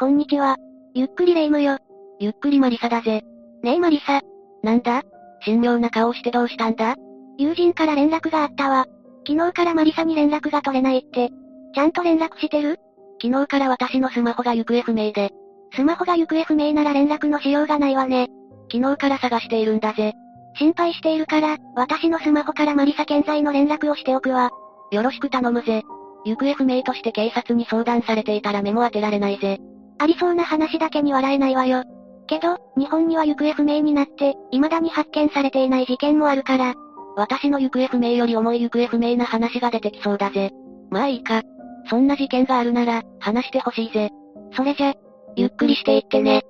こんにちは。ゆっくりレ夢ムよ。ゆっくりマリサだぜ。ねえマリサ。なんだ？神妙な顔してどうしたんだ？友人から連絡があったわ。昨日からマリサに連絡が取れないって。ちゃんと連絡してる？昨日から私のスマホが行方不明で。スマホが行方不明なら連絡のしようがないわね。昨日から探しているんだぜ。心配しているから、私のスマホからマリサ健在の連絡をしておくわ。よろしく頼むぜ。行方不明として警察に相談されていたら目も当てられないぜ。ありそうな話だけに笑えないわよ。けど、日本には行方不明になって、未だに発見されていない事件もあるから。私の行方不明より重い行方不明な話が出てきそうだぜ。まあいいか。そんな事件があるなら、話してほしいぜ。それじゃ、ゆっくりしていってね。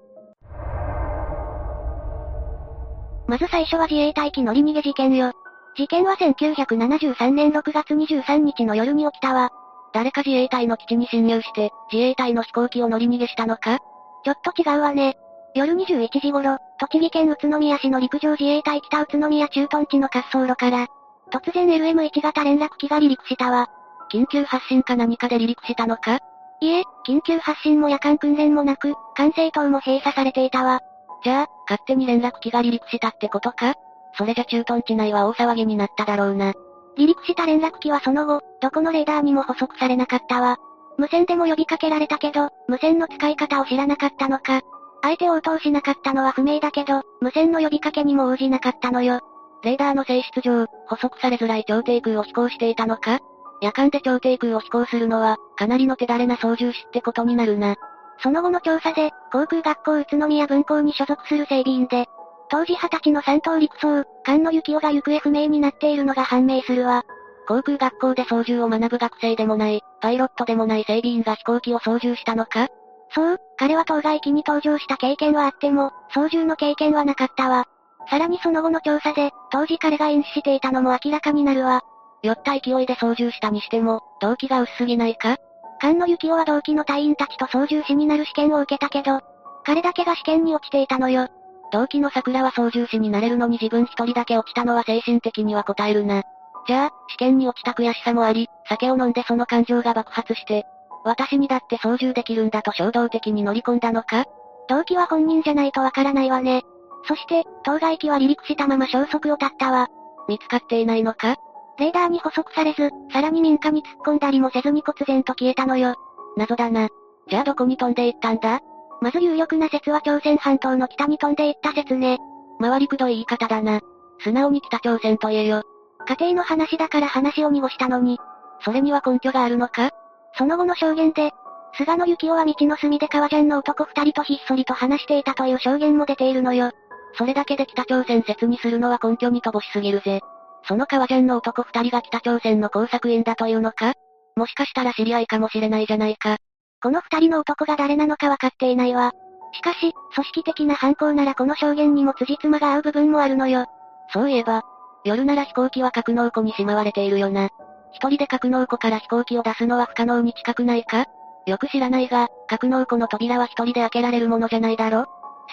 まず最初は自衛隊機乗り逃げ事件よ。事件は1973年6月23日の夜に起きたわ。誰か自衛隊の基地に侵入して、自衛隊の飛行機を乗り逃げしたのか？ちょっと違うわね。夜21時頃、栃木県宇都宮市の陸上自衛隊北宇都宮駐屯地の滑走路から、突然 LM1 型連絡機が離陸したわ。緊急発進か何かで離陸したのか？いえ、緊急発進も夜間訓練もなく、管制塔も閉鎖されていたわ。じゃあ、勝手に連絡機が離陸したってことか？それじゃ駐屯地内は大騒ぎになっただろうな。離陸した連絡機はその後、どこのレーダーにも捕捉されなかったわ。無線でも呼びかけられたけど、無線の使い方を知らなかったのか。相手を応答しなかったのは不明だけど、無線の呼びかけにも応じなかったのよ。レーダーの性質上、捕捉されづらい超低空を飛行していたのか夜間で超低空を飛行するのは、かなりの手だれな操縦士ってことになるな。その後の調査で、航空学校宇都宮分校に所属する整備員で、当時二十歳の三等陸曹、菅野幸男が行方不明になっているのが判明するわ。航空学校で操縦を学ぶ学生でもない、パイロットでもない整備員が飛行機を操縦したのか？そう、彼は当該機に搭乗した経験はあっても、操縦の経験はなかったわ。さらにその後の調査で、当時彼が飲酒していたのも明らかになるわ。酔った勢いで操縦したにしても、動機が薄すぎないか？菅野幸男は同期の隊員たちと操縦士になる試験を受けたけど、彼だけが試験に落ちていたのよ。同期の桜は操縦士になれるのに自分一人だけ落ちたのは精神的には答えるな。じゃあ、試験に落ちた悔しさもあり、酒を飲んでその感情が爆発して、私にだって操縦できるんだと衝動的に乗り込んだのか？動機は本人じゃないとわからないわね。そして、当該機は離陸したまま消息を絶ったわ。見つかっていないのか？レーダーに捕捉されず、さらに民家に突っ込んだりもせずに忽然と消えたのよ。謎だな。じゃあどこに飛んでいったんだ？まず有力な説は朝鮮半島の北に飛んでいった説ね。回りくどい言い方だな。素直に北朝鮮と言えよ。家庭の話だから話を濁したのに。それには根拠があるのか？その後の証言で、菅野幸男は道の隅で革ジャンの男二人とひっそりと話していたという証言も出ているのよ。それだけで北朝鮮説にするのは根拠に乏しすぎるぜ。その革ジャンの男二人が北朝鮮の工作員だというのか？もしかしたら知り合いかもしれないじゃないか。この二人の男が誰なのかわかっていないわ。しかし、組織的な犯行ならこの証言にも辻褄が合う部分もあるのよ。そういえば、夜なら飛行機は格納庫にしまわれているよな。一人で格納庫から飛行機を出すのは不可能に近くないか？よく知らないが、格納庫の扉は一人で開けられるものじゃないだろ？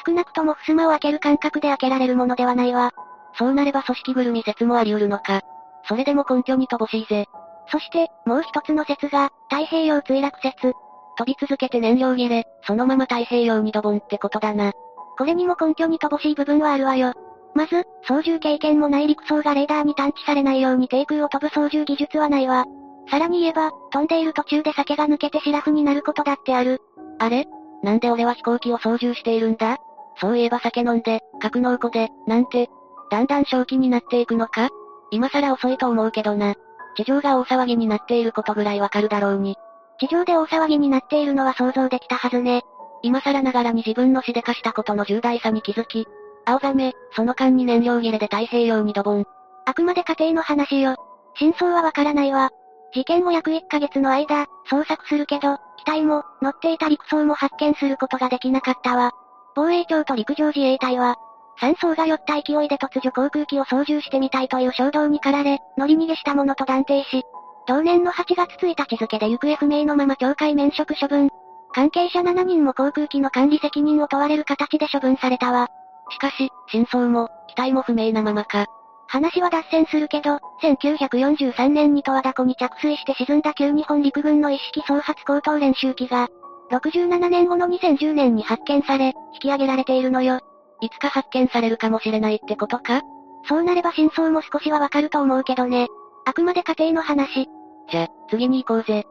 少なくとも襖を開ける感覚で開けられるものではないわ。そうなれば組織ぐるみ説もあり得るのか？それでも根拠に乏しいぜ。そして、もう一つの説が、太平洋墜落説。飛び続けて燃料切れ、そのまま太平洋にドボンってことだな。これにも根拠に乏しい部分はあるわよ。まず、操縦経験もない陸曹がレーダーに探知されないように低空を飛ぶ操縦技術はないわ。さらに言えば、飛んでいる途中で酒が抜けてシラフになることだってある。あれ？なんで俺は飛行機を操縦しているんだ？そういえば酒飲んで、格納庫で、なんて、だんだん正気になっていくのか？今更遅いと思うけどな。地上が大騒ぎになっていることぐらいわかるだろうに。地上で大騒ぎになっているのは想像できたはずね。今更ながらに自分のしでかしたことの重大さに気づき、青ざめ、その間に燃料切れで太平洋にドボン。あくまで家庭の話よ。真相はわからないわ。事件後約1ヶ月の間、捜索するけど、機体も、乗っていた陸曹も発見することができなかったわ。防衛庁と陸上自衛隊は、山荘が酔った勢いで突如航空機を操縦してみたいという衝動に駆られ、乗り逃げしたものと断定し、同年の8月1日付で行方不明のまま懲戒免職処分。関係者7人も航空機の管理責任を問われる形で処分されたわ。しかし、真相も、機体も不明なままか。話は脱線するけど、1943年に十和田湖に着水して沈んだ旧日本陸軍の一式総発高等練習機が、67年後の2010年に発見され、引き上げられているのよ。いつか発見されるかもしれないってことか？そうなれば真相も少しはわかると思うけどね。あくまで家庭の話。じゃ、次に行こうぜ。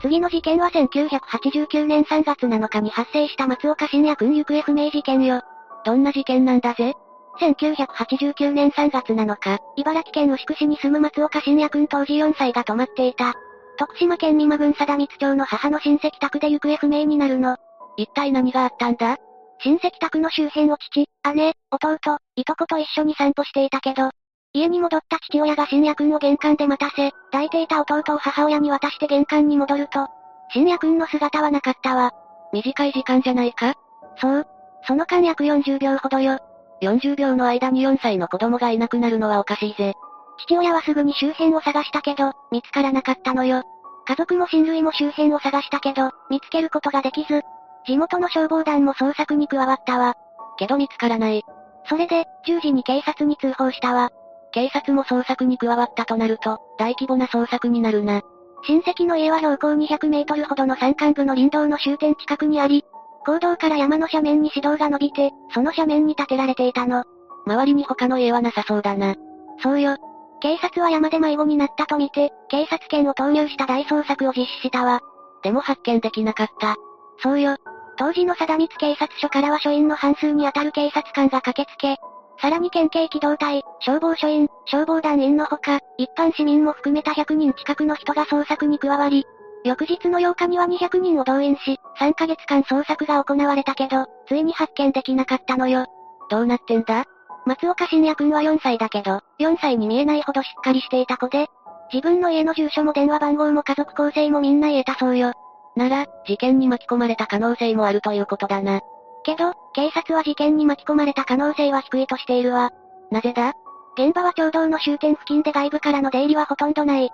次の事件は1989年3月7日に発生した松岡信也くん行方不明事件よ。どんな事件なんだぜ？1989年3月7日、茨城県牛久市に住む松岡信也くん当時4歳が泊まっていた。徳島県美馬郡貞光町の母の親戚宅で行方不明になるの。一体何があったんだ？親戚宅の周辺を父、姉、弟、いとこと一緒に散歩していたけど、家に戻った父親が深夜くんを玄関で待たせ、抱いていた弟を母親に渡して玄関に戻ると、深夜くんの姿はなかったわ。短い時間じゃないか？そう。その間約40秒ほどよ。40秒の間に4歳の子供がいなくなるのはおかしいぜ。父親はすぐに周辺を探したけど、見つからなかったのよ。家族も親類も周辺を探したけど、見つけることができず、地元の消防団も捜索に加わったわ。けど見つからない。それで、10時に警察に通報したわ。警察も捜索に加わったとなると、大規模な捜索になるな。親戚の家は標高200メートルほどの山間部の林道の終点近くにあり、坑道から山の斜面に市道が伸びて、その斜面に建てられていたの。周りに他の家はなさそうだな。そうよ。警察は山で迷子になったとみて、警察犬を投入した大捜索を実施したわ。でも発見できなかった。そうよ。当時の貞光警察署からは署員の半数に当たる警察官が駆けつけ、さらに県警機動隊、消防署員、消防団員のほか、一般市民も含めた100人近くの人が捜索に加わり、翌日の8日には200人を動員し、3ヶ月間捜索が行われたけど、ついに発見できなかったのよ。どうなってんだ？松岡信也くんは4歳だけど、4歳に見えないほどしっかりしていた子で、自分の家の住所も電話番号も家族構成もみんな言えたそうよ。なら、事件に巻き込まれた可能性もあるということだな。けど、警察は事件に巻き込まれた可能性は低いとしているわ。なぜだ？現場は町道の終点付近で外部からの出入りはほとんどない。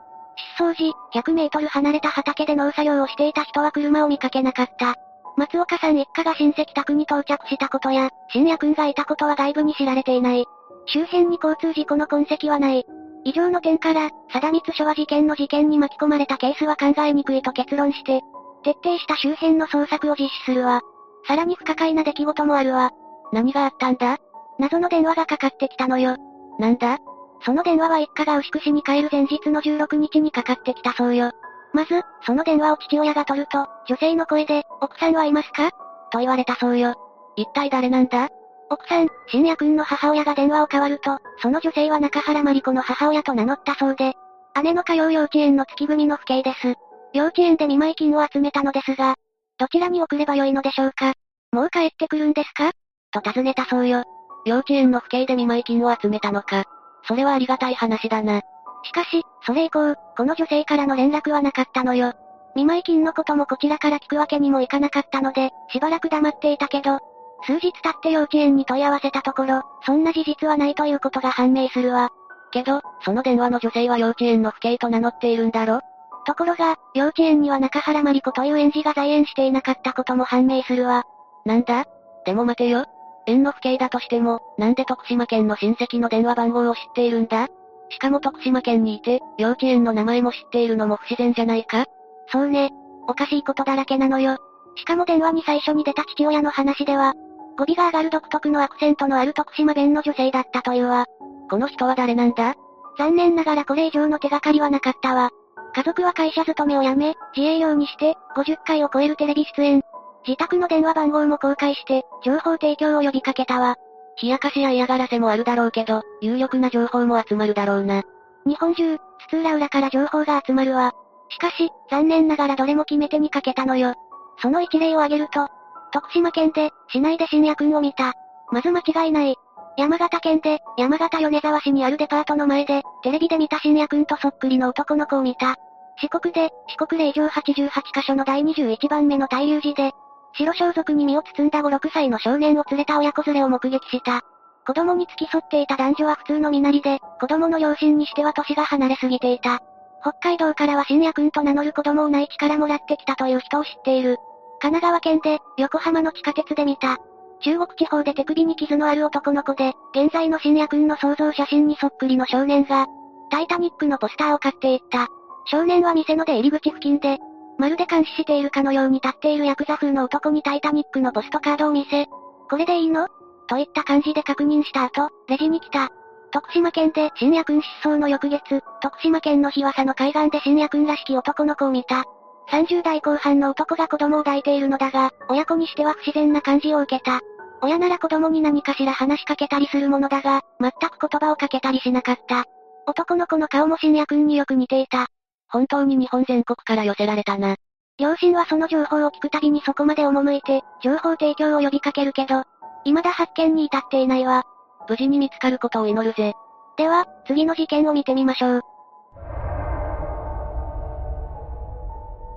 失踪時、100メートル離れた畑で農作業をしていた人は車を見かけなかった。松岡さん一家が親戚宅に到着したことや、深夜くんがいたことは外部に知られていない。周辺に交通事故の痕跡はない。以上の点から、貞光署は事件の事件に巻き込まれたケースは考えにくいと結論して、徹底した周辺の捜索を実施するわ。さらに不可解な出来事もあるわ。何があったんだ？謎の電話がかかってきたのよ。なんだ？その電話は一家が牛久市に帰る前日の16日にかかってきたそうよ。まず、その電話を父親が取ると、女性の声で、奥さんはいますか？と言われたそうよ。一体誰なんだ？奥さん、深夜くんの母親が電話を代わると、その女性は中原まり子の母親と名乗ったそうで、姉の通う幼稚園の月組の父兄です。幼稚園で見舞金を集めたのですが、どちらに送ればよいのでしょうか？もう帰ってくるんですか？と尋ねたそうよ。幼稚園の父兄で見舞い金を集めたのか。それはありがたい話だな。しかし、それ以降、この女性からの連絡はなかったのよ。見舞い金のこともこちらから聞くわけにもいかなかったので、しばらく黙っていたけど、数日経って幼稚園に問い合わせたところ、そんな事実はないということが判明するわ。けど、その電話の女性は幼稚園の父兄と名乗っているんだろ？ところが、幼稚園には中原まり子という園児が在園していなかったことも判明するわ。なんだ？でも待てよ。園の父兄だとしても、なんで徳島県の親戚の電話番号を知っているんだ？しかも徳島県にいて、幼稚園の名前も知っているのも不自然じゃないか？そうね。おかしいことだらけなのよ。しかも電話に最初に出た父親の話では、語尾が上がる独特のアクセントのある徳島弁の女性だったというわ。この人は誰なんだ？残念ながらこれ以上の手がかりはなかったわ。家族は会社勤めを辞め、自営業にして、50回を超えるテレビ出演。自宅の電話番号も公開して、情報提供を呼びかけたわ。冷やかしや嫌がらせもあるだろうけど、有力な情報も集まるだろうな。日本中、津々浦々から情報が集まるわ。しかし、残念ながらどれも決め手にかけたのよ。その一例を挙げると、徳島県で、市内で深夜くんを見た。まず間違いない。山形県で、山形米沢市にあるデパートの前で、テレビで見た深夜くんとそっくりの男の子を見た。四国で、四国霊場88カ所の第21番目の大流寺で、白装束に身を包んだ5、6歳の少年を連れた親子連れを目撃した。子供に付き添っていた男女は普通の身なりで、子供の両親にしては年が離れすぎていた。北海道からは深夜くんと名乗る子供を内地からもらってきたという人を知っている。神奈川県で、横浜の地下鉄で見た。中国地方で手首に傷のある男の子で、現在の深夜くんの想像写真にそっくりの少年が、タイタニックのポスターを買っていった。少年は店の出入り口付近で、まるで監視しているかのように立っているヤクザ風の男にタイタニックのポストカードを見せ、これでいいの？といった感じで確認した後、レジに来た。徳島県で深夜君失踪の翌月、徳島県の日和佐の海岸で深夜君らしき男の子を見た。30代後半の男が子供を抱いているのだが、親子にしては不自然な感じを受けた。親なら子供に何かしら話しかけたりするものだが、全く言葉をかけたりしなかった。男の子の顔も深夜君によく似ていた。本当に日本全国から寄せられたな。両親はその情報を聞くたびにそこまで赴いて、情報提供を呼びかけるけど、未だ発見に至っていないわ。無事に見つかることを祈るぜ。では、次の事件を見てみましょう。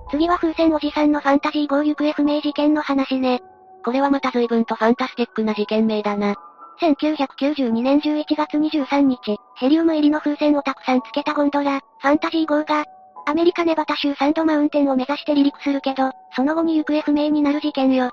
次は風船おじさんのファンタジー号行方不明事件の話ね。これはまた随分とファンタスティックな事件名だな。1992年11月23日、ヘリウム入りの風船をたくさんつけたゴンドラ、ファンタジー号が、アメリカネバタ州サンドマウンテンを目指して離陸するけど、その後に行方不明になる事件よ。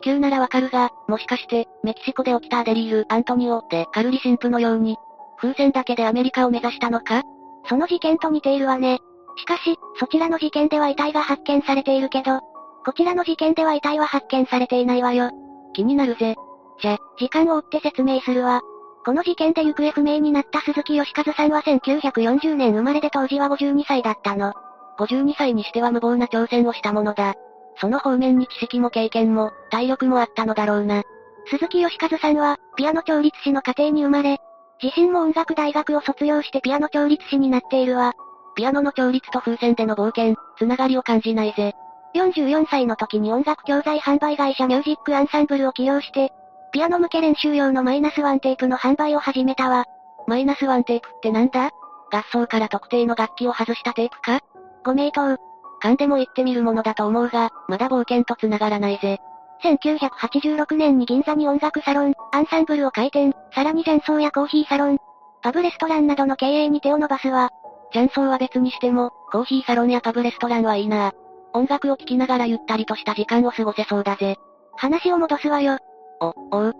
地球ならわかるが、もしかして、メキシコで起きたアデリール・アントニオでカルリ神父のように、風船だけでアメリカを目指したのか？その事件と似ているわね。しかし、そちらの事件では遺体が発見されているけど、こちらの事件では遺体は発見されていないわよ。気になるぜ。じゃ、時間を追って説明するわ。この事件で行方不明になった鈴木義和さんは1940年生まれで当時は52歳だったの。52歳にしては無謀な挑戦をしたものだ。その方面に知識も経験も、体力もあったのだろうな。鈴木義和さんは、ピアノ調律師の家庭に生まれ、自身も音楽大学を卒業してピアノ調律師になっているわ。ピアノの調律と風船での冒険、つながりを感じないぜ。44歳の時に音楽教材販売会社ミュージックアンサンブルを起用して、ピアノ向け練習用のマイナスワンテープの販売を始めたわ。マイナスワンテープってなんだ？合奏から特定の楽器を外したテープか？ご名答。勘でも言ってみるものだと思うが、まだ冒険と繋がらないぜ。1986年に銀座に音楽サロン、アンサンブルを開店、さらに雀荘やコーヒーサロン、パブレストランなどの経営に手を伸ばすわ。雀荘は別にしても、コーヒーサロンやパブレストランはいいな音楽を聴きながらゆったりとした時間を過ごせそうだぜ。話を戻すわよ。お、おう。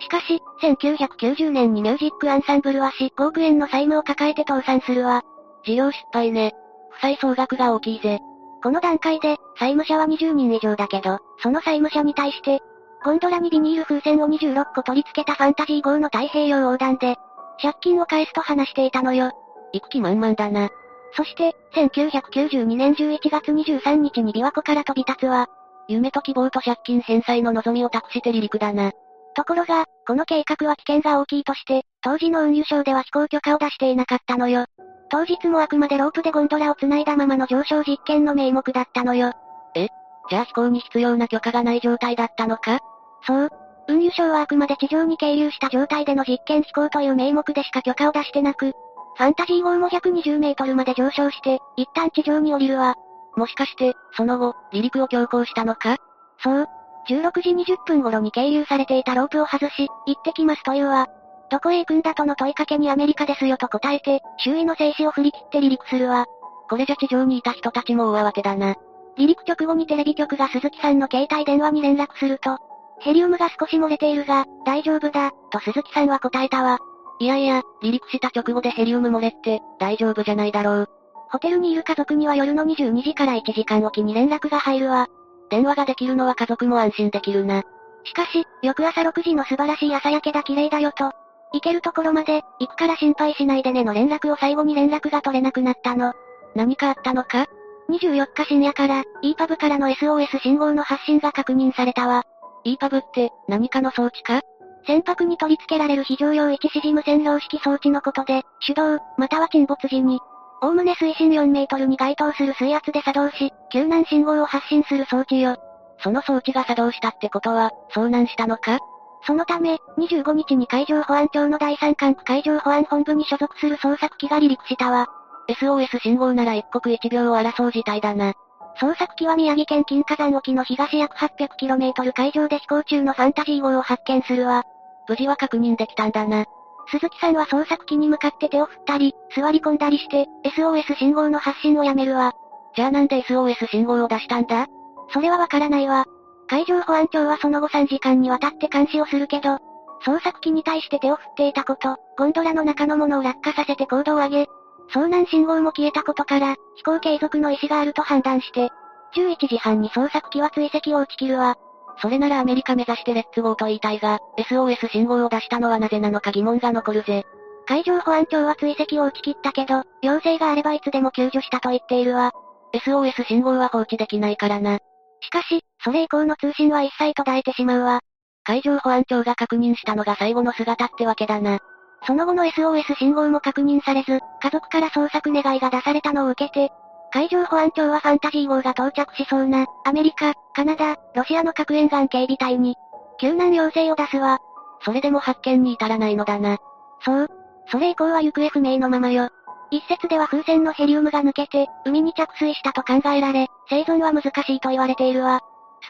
しかし、1990年にミュージックアンサンブルは5億円の債務を抱えて倒産するわ。事業失敗ね。負債総額が大きいぜ。この段階で、債務者は20人以上だけど、その債務者に対して、ゴンドラにビニール風船を26個取り付けたファンタジー号の太平洋横断で、借金を返すと話していたのよ。行く気満々だな。そして、1992年11月23日に琵琶湖から飛び立つわ。夢と希望と借金返済の望みを託して離陸だな。ところが、この計画は危険が大きいとして、当時の運輸省では飛行許可を出していなかったのよ。当日もあくまでロープでゴンドラを繋いだままの上昇実験の名目だったのよ。え？じゃあ飛行に必要な許可がない状態だったのか？そう。運輸省はあくまで地上に係留した状態での実験飛行という名目でしか許可を出してなく、ファンタジー号も120メートルまで上昇して、一旦地上に降りるわ。もしかして、その後、離陸を強行したのか？そう。16時20分頃に係留されていたロープを外し、行ってきますというわ。どこへ行くんだとの問いかけにアメリカですよと答えて、周囲の静止を振り切って離陸するわ。これじゃ地上にいた人たちも大慌てだな。離陸直後にテレビ局が鈴木さんの携帯電話に連絡すると、ヘリウムが少し漏れているが、大丈夫だ、と鈴木さんは答えたわ。いやいや、離陸した直後でヘリウム漏れって、大丈夫じゃないだろう。ホテルにいる家族には夜の22時から1時間おきに連絡が入るわ。電話ができるのは家族も安心できるな。しかし、翌朝6時の素晴らしい朝焼けだ綺麗だよと、行けるところまで、行くから心配しないでねの連絡を最後に連絡が取れなくなったの。何かあったのか ?24 日深夜から、EPUB からの SOS 信号の発信が確認されたわ。EPUB って、何かの装置か？船舶に取り付けられる非常用一指示無線量式装置のことで、手動、または沈没時に、おおむね水深4メートルに該当する水圧で作動し、救難信号を発信する装置よ。その装置が作動したってことは、遭難したのか？そのため、25日に海上保安庁の第三管区海上保安本部に所属する捜索機が離陸したわ。SOS 信号なら一刻一秒を争う事態だな。捜索機は宮城県金華山沖の東約 800km 海上で飛行中のファンタジー号を発見するわ。無事は確認できたんだな。鈴木さんは捜索機に向かって手を振ったり、座り込んだりして、SOS 信号の発信をやめるわ。じゃあなんで SOS 信号を出したんだ？それはわからないわ。海上保安庁はその後3時間にわたって監視をするけど、捜索機に対して手を振っていたこと、ゴンドラの中のものを落下させて高度を上げ、遭難信号も消えたことから、飛行継続の意思があると判断して、11時半に捜索機は追跡を打ち切るわ。それならアメリカ目指してレッツゴーと言いたいが、SOS 信号を出したのはなぜなのか疑問が残るぜ。海上保安庁は追跡を打ち切ったけど、要請があればいつでも救助したと言っているわ。SOS 信号は放置できないからな。しかし、それ以降の通信は一切途絶えてしまうわ。海上保安庁が確認したのが最後の姿ってわけだな。その後の SOS 信号も確認されず、家族から捜索願いが出されたのを受けて、海上保安庁はファンタジー号が到着しそうな、アメリカ、カナダ、ロシアの核沿岸警備隊に、救難要請を出すわ。それでも発見に至らないのだな。そう。それ以降は行方不明のままよ。一説では風船のヘリウムが抜けて、海に着水したと考えられ、生存は難しいと言われているわ。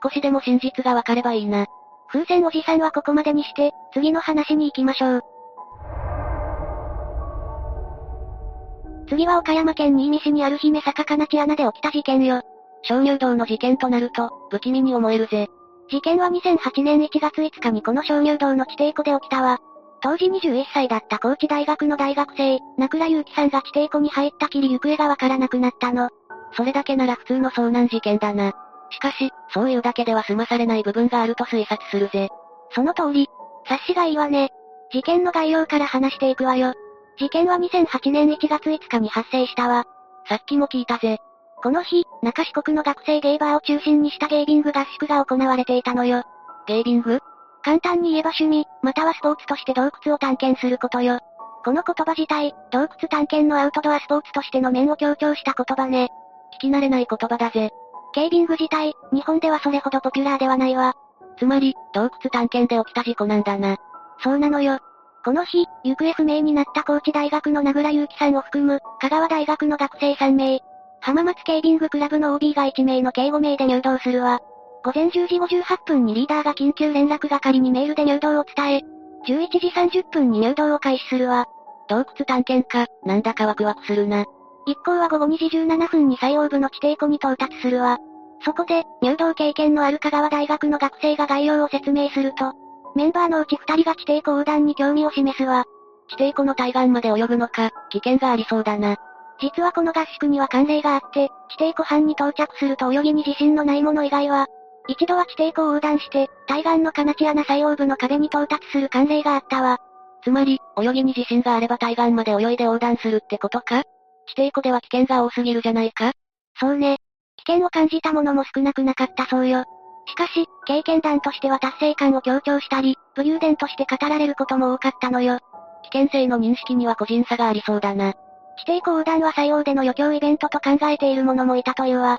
少しでも真実がわかればいいな。風船おじさんはここまでにして、次の話に行きましょう。次は岡山県新見市にある姫坂かなち穴で起きた事件よ。鍾乳洞の事件となると、不気味に思えるぜ。事件は2008年1月5日にこの鍾乳洞の地底湖で起きたわ。当時21歳だった高知大学の大学生、名倉祐樹さんが地底湖に入ったきり行方がわからなくなったの。それだけなら普通の遭難事件だな。しかし、そういうだけでは済まされない部分があると推察するぜ。その通り。察しがいいわね。事件の概要から話していくわよ。事件は2008年1月5日に発生したわ。さっきも聞いたぜ。この日、中四国の学生ゲイバーを中心にしたゲイビング合宿が行われていたのよ。ゲイビング？簡単に言えば趣味、またはスポーツとして洞窟を探検することよ。この言葉自体、洞窟探検のアウトドアスポーツとしての面を強調した言葉ね。聞き慣れない言葉だぜ。ケイビング自体、日本ではそれほどポピュラーではないわ。つまり、洞窟探検で起きた事故なんだな。そうなのよ。この日、行方不明になった高知大学の名倉祐樹さんを含む、香川大学の学生3名、浜松ケイビングクラブの OB が1名の計5名で入道するわ。午前10時58分にリーダーが緊急連絡係にメールで入道を伝え、11時30分に入道を開始するわ。洞窟探検か、なんだかワクワクするな。一行は午後2時17分に最大部の地底湖に到達するわ。そこで、入道経験のある香川大学の学生が概要を説明すると、メンバーのうち二人が地底湖横断に興味を示すわ。地底湖の対岸まで泳ぐのか、危険がありそうだな。実はこの合宿には慣例があって、地底湖畔に到着すると泳ぎに自信のない者以外は、一度は地底湖を横断して、対岸の金地穴最大部の壁に到達する慣例があったわ。つまり、泳ぎに自信があれば対岸まで泳いで横断するってことか？地底湖では危険が多すぎるじゃないか？そうね。危険を感じた者も少なくなかったそうよ。しかし、経験談としては達成感を強調したり、武勇伝として語られることも多かったのよ。危険性の認識には個人差がありそうだな。地底湖横断は採用での余興イベントと考えている者もいたというわ。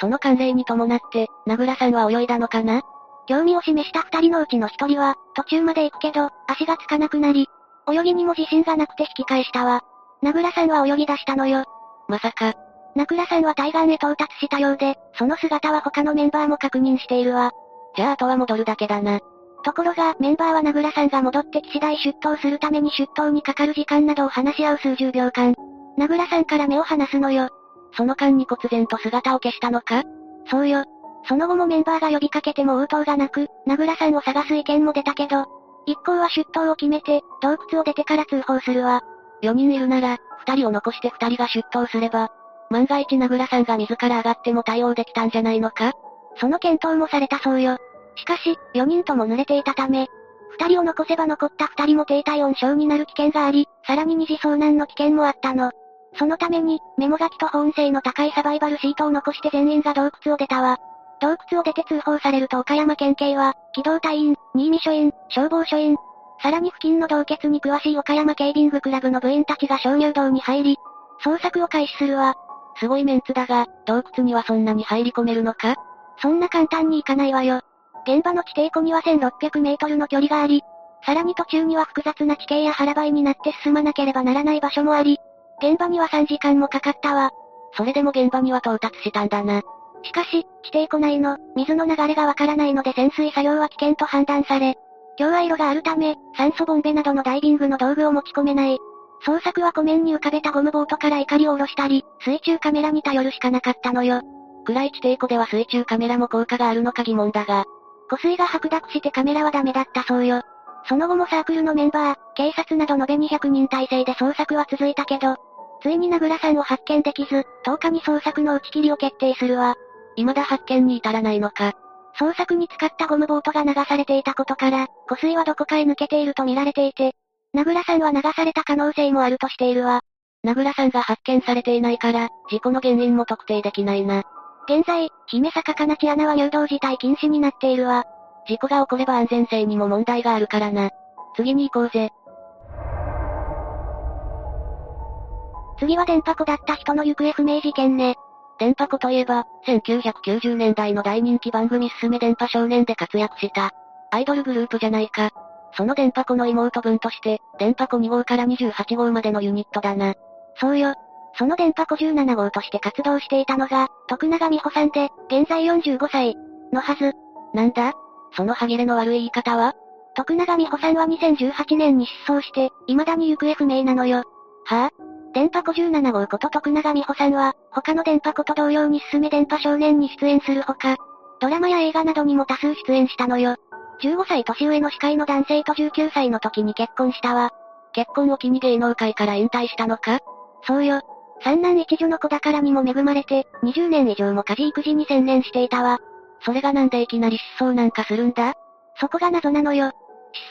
その慣例に伴って、名倉さんは泳いだのかな？興味を示した二人のうちの一人は、途中まで行くけど、足がつかなくなり、泳ぎにも自信がなくて引き返したわ。名倉さんは泳ぎ出したのよ。まさか。名倉さんは対岸へ到達したようで、その姿は他のメンバーも確認しているわ。じゃああとは戻るだけだな。ところが、メンバーは名倉さんが戻ってき次第出頭するために出頭にかかる時間などを話し合う数十秒間。名倉さんから目を離すのよ。その間に忽然と姿を消したのか？そうよ。その後もメンバーが呼びかけても応答がなく、名倉さんを探す意見も出たけど、一行は出頭を決めて、洞窟を出てから通報するわ。4人いるなら、2人を残して2人が出頭すれば、万が一名倉さんが自ら上がっても対応できたんじゃないのか？その検討もされたそうよ。しかし、4人とも濡れていたため、2人を残せば残った2人も低体温症になる危険があり、さらに二次遭難の危険もあったの。そのために、メモ書きと保温性の高いサバイバルシートを残して全員が洞窟を出たわ。洞窟を出て通報されると岡山県警は、機動隊員、新見署員、消防署員、さらに付近の洞穴に詳しい岡山ケイビングクラブの部員たちが鍾乳洞に入り、捜索を開始するわ。すごいメンツだが、洞窟にはそんなに入り込めるのか？そんな簡単にいかないわよ。現場の地底湖には1600メートルの距離があり、さらに途中には複雑な地形や腹ばいになって進まなければならない場所もあり、現場には3時間もかかったわ。それでも現場には到達したんだな。しかし、地底湖内の水の流れがわからないので潜水作業は危険と判断され、強愛路があるため、酸素ボンベなどのダイビングの道具を持ち込めない。捜索は湖面に浮かべたゴムボートから怒りを下ろしたり、水中カメラに頼るしかなかったのよ。暗い地底湖では水中カメラも効果があるのか疑問だが。湖水が白濁してカメラはダメだったそうよ。その後もサークルのメンバー、警察など延べ200人体制で捜索は続いたけど、ついに名倉さんを発見できず、10日に捜索の打ち切りを決定するわ。未だ発見に至らないのか。捜索に使ったゴムボートが流されていたことから、湖水はどこかへ抜けていると見られていて、名倉さんは流された可能性もあるとしているわ。名倉さんが発見されていないから、事故の原因も特定できないな。現在、姫坂かなち穴は入道自体禁止になっているわ。事故が起これば安全性にも問題があるからな。次に行こうぜ。次は電波子だった人の行方不明事件ね。電波子といえば、1990年代の大人気番組すすめ電波少年で活躍した、アイドルグループじゃないか。その電波子の妹分として、電波子2号から28号までのユニットだな。そうよ。その電波子17号として活動していたのが、徳永美穂さんで、現在45歳、のはず。なんだ？その歯切れの悪い言い方は？徳永美穂さんは2018年に失踪して、未だに行方不明なのよ。はぁ、あ、電波子17号こと徳永美穂さんは、他の電波子と同様に進め電波少年に出演するほか、ドラマや映画などにも多数出演したのよ。15歳年上の司会の男性と19歳の時に結婚したわ。結婚を機に芸能界から引退したのか？そうよ。三男一女の子宝にも恵まれて、20年以上も家事育児に専念していたわ。それがなんでいきなり失踪なんかするんだ？そこが謎なのよ。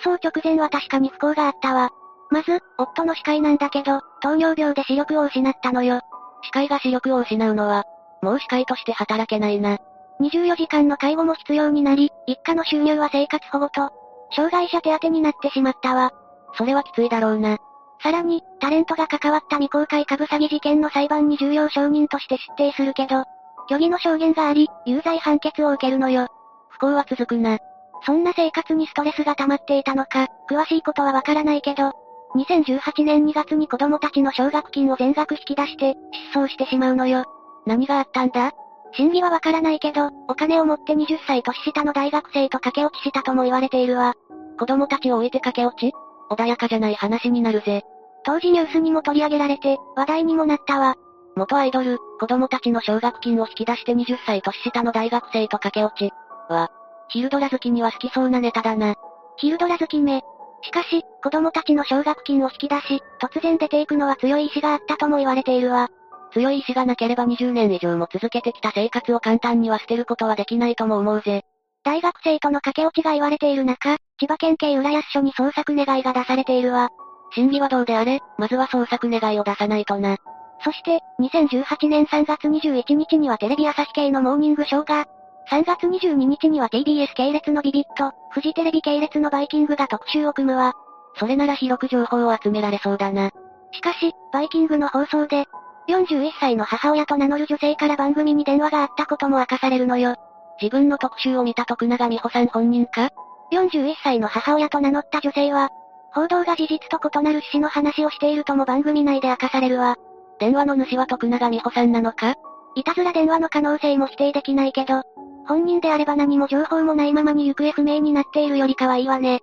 失踪直前は確かに不幸があったわ。まず、夫の司会なんだけど、糖尿病で視力を失ったのよ。司会が視力を失うのは、もう司会として働けないな。24時間の介護も必要になり、一家の収入は生活保護と、障害者手当になってしまったわ。それはきついだろうな。さらに、タレントが関わった未公開株詐欺事件の裁判に重要証人として出廷するけど、虚偽の証言があり、有罪判決を受けるのよ。不幸は続くな。そんな生活にストレスが溜まっていたのか、詳しいことはわからないけど、2018年2月に子供たちの奨学金を全額引き出して、失踪してしまうのよ。何があったんだ？真偽はわからないけど、お金を持って20歳年下の大学生と駆け落ちしたとも言われているわ。子供たちを置いて駆け落ち？穏やかじゃない話になるぜ。当時ニュースにも取り上げられて、話題にもなったわ。元アイドル、子供たちの奨学金を引き出して20歳年下の大学生と駆け落ち。は、ヒルドラ好きには好きそうなネタだな。ヒルドラ好きめ。しかし、子供たちの奨学金を引き出し、突然出ていくのは強い意志があったとも言われているわ。強い意志がなければ20年以上も続けてきた生活を簡単には捨てることはできないとも思うぜ。大学生との駆け落ちが言われている中、千葉県警浦安署に捜索願いが出されているわ。審議はどうであれ、まずは捜索願いを出さないとな。そして、2018年3月21日にはテレビ朝日系のモーニングショーが、3月22日には TBS 系列のビビット、フジテレビ系列のバイキングが特集を組むわ。それなら広く情報を集められそうだな。しかし、バイキングの放送で、41歳の母親と名乗る女性から番組に電話があったことも明かされるのよ。自分の特集を見た徳永美穂さん本人か ?41 歳の母親と名乗った女性は、報道が事実と異なる趣旨の話をしているとも番組内で明かされるわ。電話の主は徳永美穂さんなのか？いたずら電話の可能性も否定できないけど、本人であれば何も情報もないままに行方不明になっているよりかはいいわね。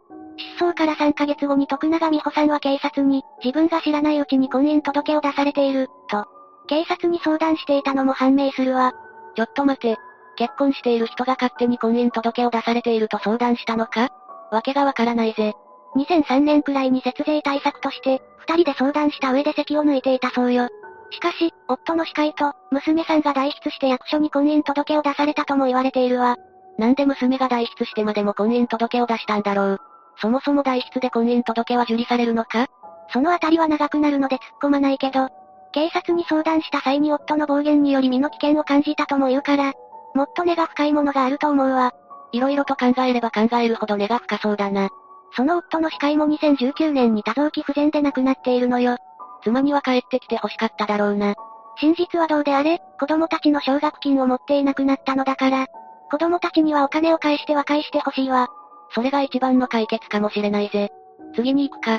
失踪から3ヶ月後に徳永美穂さんは警察に、自分が知らないうちに婚姻届を出されている、と、警察に相談していたのも判明するわ。ちょっと待て。結婚している人が勝手に婚姻届を出されていると相談したのか？わけがわからないぜ。2003年くらいに節税対策として、二人で相談した上で席を抜いていたそうよ。しかし、夫の司会と、娘さんが代筆して役所に婚姻届を出されたとも言われているわ。なんで娘が代筆してまでも婚姻届を出したんだろう？そもそも代筆で婚姻届は受理されるのか？そのあたりは長くなるので突っ込まないけど、警察に相談した際に夫の暴言により身の危険を感じたとも言うから、もっと根が深いものがあると思うわ。色々と考えれば考えるほど根が深そうだな。その夫の司会も2019年に多臓器不全で亡くなっているのよ。妻には帰ってきて欲しかっただろうな。真実はどうであれ、子供たちの奨学金を持っていなくなったのだから、子供たちにはお金を返して和解してほしいわ。それが一番の解決かもしれないぜ。次に行くか。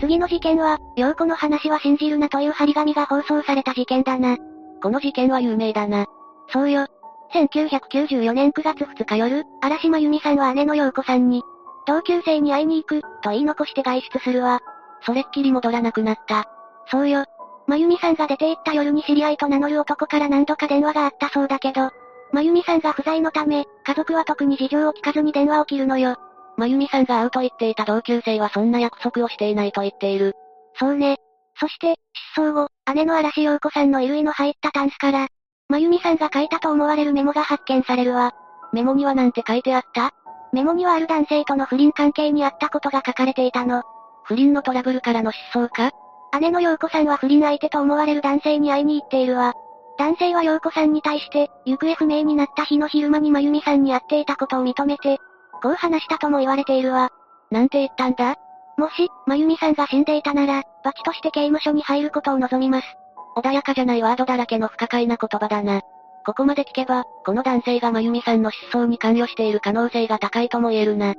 次の事件は、陽子の話は信じるなという張り紙が放送された事件だな。この事件は有名だな。そうよ。1994年9月2日夜、荒島由美さんは姉の陽子さんに、同級生に会いに行く、と言い残して外出するわ。それっきり戻らなくなった。そうよ。まゆみさんが出て行った夜に知り合いと名乗る男から何度か電話があったそうだけど、まゆみさんが不在のため、家族は特に事情を聞かずに電話を切るのよ。まゆみさんが会うと言っていた同級生はそんな約束をしていないと言っている。そうね。そして、失踪後、姉の嵐陽子さんの衣類の入ったタンスから、まゆみさんが書いたと思われるメモが発見されるわ。メモにはなんて書いてあった？メモにはある男性との不倫関係にあったことが書かれていたの。不倫のトラブルからの失踪か？姉の陽子さんは不倫相手と思われる男性に会いに行っているわ。男性は陽子さんに対して、行方不明になった日の昼間にまゆみさんに会っていたことを認めて、こう話したとも言われているわ。なんて言ったんだ？もし、まゆみさんが死んでいたなら、罰として刑務所に入ることを望みます。穏やかじゃないワードだらけの不可解な言葉だな。ここまで聞けば、この男性がまゆみさんの失踪に関与している可能性が高いとも言えるな。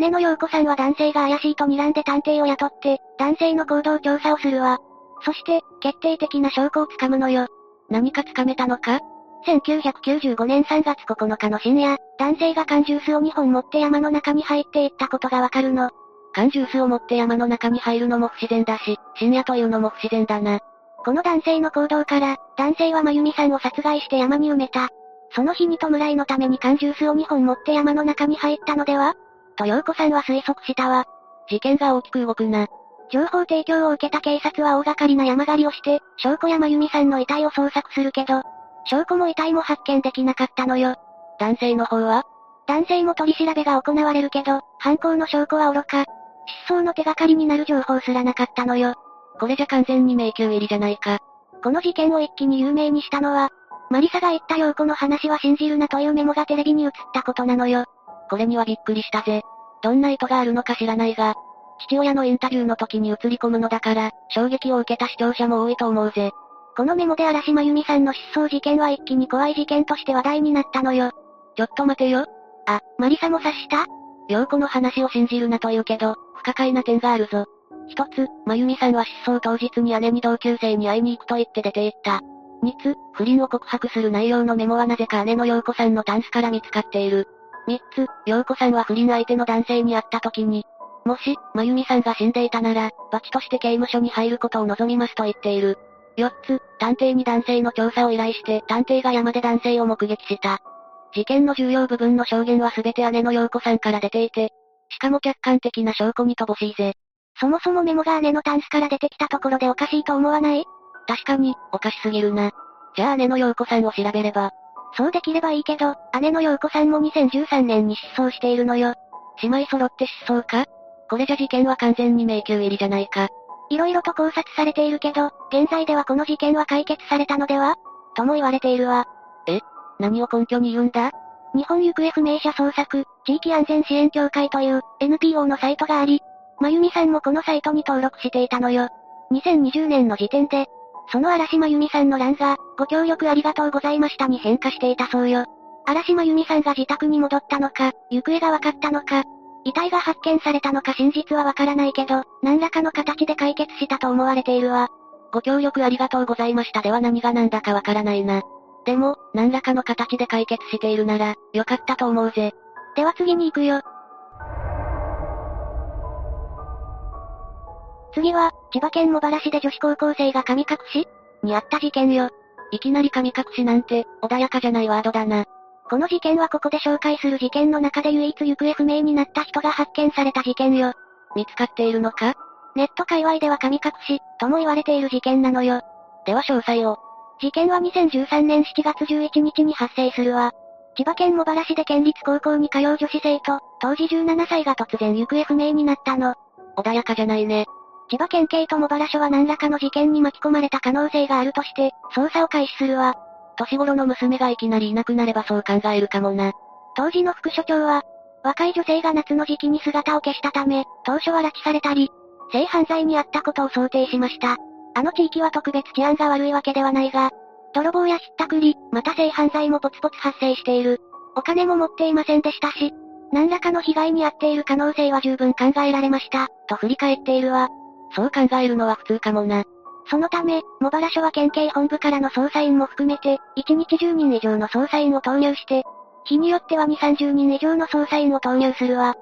姉の陽子さんは男性が怪しいと睨んで探偵を雇って、男性の行動調査をするわ。そして、決定的な証拠をつかむのよ。何かつかめたのか？1995年3月9日の深夜、男性が缶ジュースを2本持って山の中に入っていったことがわかるの。缶ジュースを持って山の中に入るのも不自然だし、深夜というのも不自然だな。この男性の行動から、男性はまゆみさんを殺害して山に埋めた。その日に弔いのために缶ジュースを2本持って山の中に入ったのでは？と陽子さんは推測したわ。事件が大きく動くな。情報提供を受けた警察は大掛かりな山狩りをして、証拠やまゆみさんの遺体を捜索するけど、証拠も遺体も発見できなかったのよ。男性の方は？男性も取り調べが行われるけど、犯行の証拠は愚か。失踪の手がかりになる情報すらなかったのよ。これじゃ完全に迷宮入りじゃないか。この事件を一気に有名にしたのは、マリサが言った陽子の話は信じるなというメモがテレビに映ったことなのよ。これにはびっくりしたぜ。どんな意図があるのか知らないが、父親のインタビューの時に映り込むのだから、衝撃を受けた視聴者も多いと思うぜ。このメモで嵐真由美さんの失踪事件は一気に怖い事件として話題になったのよ。ちょっと待てよ。あ、マリサも察した？陽子の話を信じるなと言うけど、不可解な点があるぞ。一つ、真由美さんは失踪当日に姉に同級生に会いに行くと言って出て行った。二つ、不倫を告白する内容のメモはなぜか姉の陽子さんのタンスから見つかっている。三つ、陽子さんは不倫相手の男性に会った時に、もし、真由美さんが死んでいたなら、罰として刑務所に入ることを望みますと言っている。四つ、探偵に男性の調査を依頼して、探偵が山で男性を目撃した。事件の重要部分の証言は全て姉の陽子さんから出ていて、しかも客観的な証拠に乏しいぜ。そもそもメモが姉のタンスから出てきたところでおかしいと思わない？確かに、おかしすぎるな。じゃあ姉の陽子さんを調べれば。そうできればいいけど、姉の陽子さんも2013年に失踪しているのよ。姉妹揃って失踪か？これじゃ事件は完全に迷宮入りじゃないか。色々と考察されているけど、現在ではこの事件は解決されたのでは？とも言われているわ。え？何を根拠に言うんだ？日本行方不明者捜索、地域安全支援協会という NPO のサイトがあり、まゆみさんもこのサイトに登録していたのよ。2020年の時点で、その嵐まゆみさんの欄が、ご協力ありがとうございましたに変化していたそうよ。嵐まゆみさんが自宅に戻ったのか、行方が分かったのか、遺体が発見されたのか真実はわからないけど、何らかの形で解決したと思われているわ。ご協力ありがとうございましたでは何が何だかわからないな。でも、何らかの形で解決しているなら、よかったと思うぜ。では次に行くよ。次は、千葉県茂原市で女子高校生が神隠し？にあった事件よ。いきなり神隠しなんて、穏やかじゃないワードだな。この事件はここで紹介する事件の中で唯一行方不明になった人が発見された事件よ。見つかっているのか？ネット界隈では神隠し、とも言われている事件なのよ。では詳細を。事件は2013年7月11日に発生するわ。千葉県茂原市で県立高校に通う女子生徒、当時17歳が突然行方不明になったの。穏やかじゃないね。千葉県警と茂原署は何らかの事件に巻き込まれた可能性があるとして、捜査を開始するわ。年頃の娘がいきなりいなくなればそう考えるかもな。当時の副所長は、若い女性が夏の時期に姿を消したため、当初は拉致されたり、性犯罪にあったことを想定しました。あの地域は特別治安が悪いわけではないが、泥棒やひったくり、また性犯罪もポツポツ発生している。お金も持っていませんでしたし、何らかの被害に遭っている可能性は十分考えられました、と振り返っているわ。そう考えるのは普通かもな。そのため、茂原署は県警本部からの捜査員も含めて、1日10人以上の捜査員を投入して、日によっては2、30人以上の捜査員を投入するわ。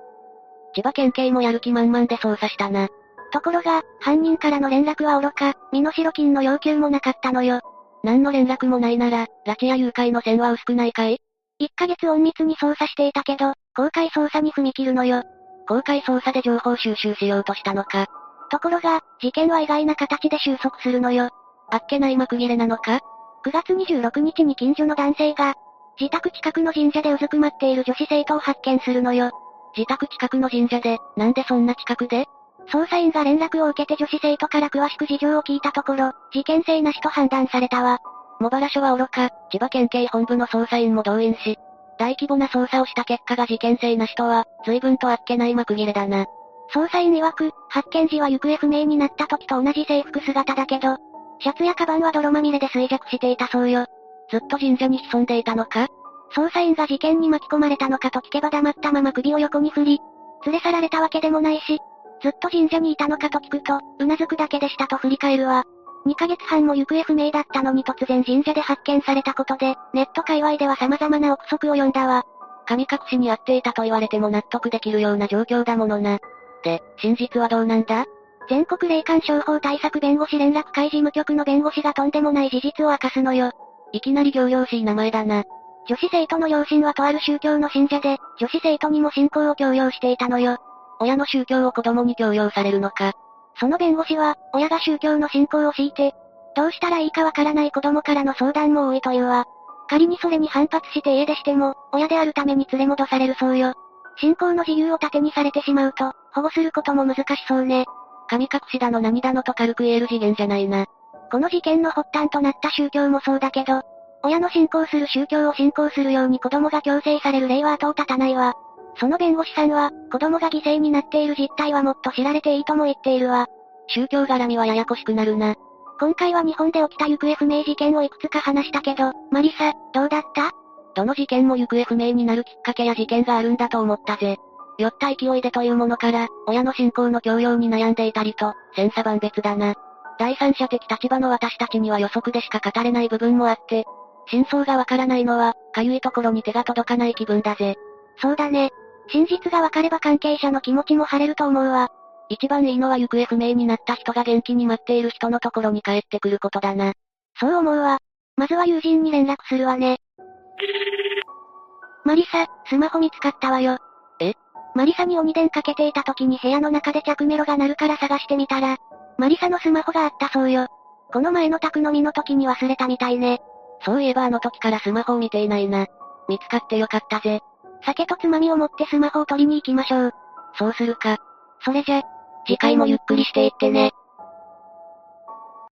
千葉県警もやる気満々で捜査したな。ところが、犯人からの連絡は愚か、身代金の要求もなかったのよ。何の連絡もないなら、拉致や誘拐の線は薄くないかい ?1 ヶ月隠密に捜査していたけど、公開捜査に踏み切るのよ。公開捜査で情報収集しようとしたのか。ところが、事件は意外な形で収束するのよ。あっけない幕切れなのか ?9 月26日に近所の男性が、自宅近くの神社でうずくまっている女子生徒を発見するのよ。自宅近くの神社で、なんでそんな近くで？捜査員が連絡を受けて女子生徒から詳しく事情を聞いたところ、事件性なしと判断されたわ。茂原署は愚か、千葉県警本部の捜査員も動員し、大規模な捜査をした結果が事件性なしとは、随分とあっけない幕切れだな。捜査員曰く、発見時は行方不明になった時と同じ制服姿だけど、シャツやカバンは泥まみれで衰弱していたそうよ。ずっと神社に潜んでいたのか？捜査員が事件に巻き込まれたのかと聞けば黙ったまま首を横に振り、連れ去られたわけでもないし、ずっと神社にいたのかと聞くと、うなずくだけでしたと振り返るわ。2ヶ月半も行方不明だったのに突然神社で発見されたことで、ネット界隈では様々な憶測を呼んだわ。神隠しにやっていたと言われても納得できるような状況だものな。で、真実はどうなんだ？全国霊感商法対策弁護士連絡会事務局の弁護士がとんでもない事実を明かすのよ。いきなり行々しい名前だな。女子生徒の両親はとある宗教の信者で、女子生徒にも信仰を強要していたのよ。親の宗教を子供に強要されるのか。その弁護士は、親が宗教の信仰を強いて、どうしたらいいかわからない子供からの相談も多いというわ。仮にそれに反発して家出しても、親であるために連れ戻されるそうよ。信仰の自由を盾にされてしまうと、保護することも難しそうね。神隠しだの何だのと軽く言える次元じゃないな。この事件の発端となった宗教もそうだけど、親の信仰する宗教を信仰するように子供が強制される例は後を絶たないわ。その弁護士さんは、子供が犠牲になっている実態はもっと知られていいとも言っているわ。宗教絡みはややこしくなるな。今回は日本で起きた行方不明事件をいくつか話したけど、マリサ、どうだった？どの事件も行方不明になるきっかけや事件があるんだと思ったぜ。酔った勢いでというものから、親の信仰の強要に悩んでいたりと、千差万別だな。第三者的立場の私たちには予測でしか語れない部分もあって、真相がわからないのは、かゆいところに手が届かない気分だぜ。そうだね。真実がわかれば関係者の気持ちも晴れると思うわ。一番いいのは行方不明になった人が元気に待っている人のところに帰ってくることだな。そう思うわ。まずは友人に連絡するわね。マリサ、スマホ見つかったわよ。え？マリサに鬼電かけていた時に部屋の中で着メロが鳴るから探してみたら、マリサのスマホがあったそうよ。この前の宅飲みの時に忘れたみたいね。そういえばあの時からスマホを見ていないな。見つかってよかったぜ。酒とつまみを持ってスマホを取りに行きましょう。そうするか。それじゃ、次回もゆっくりしていってね。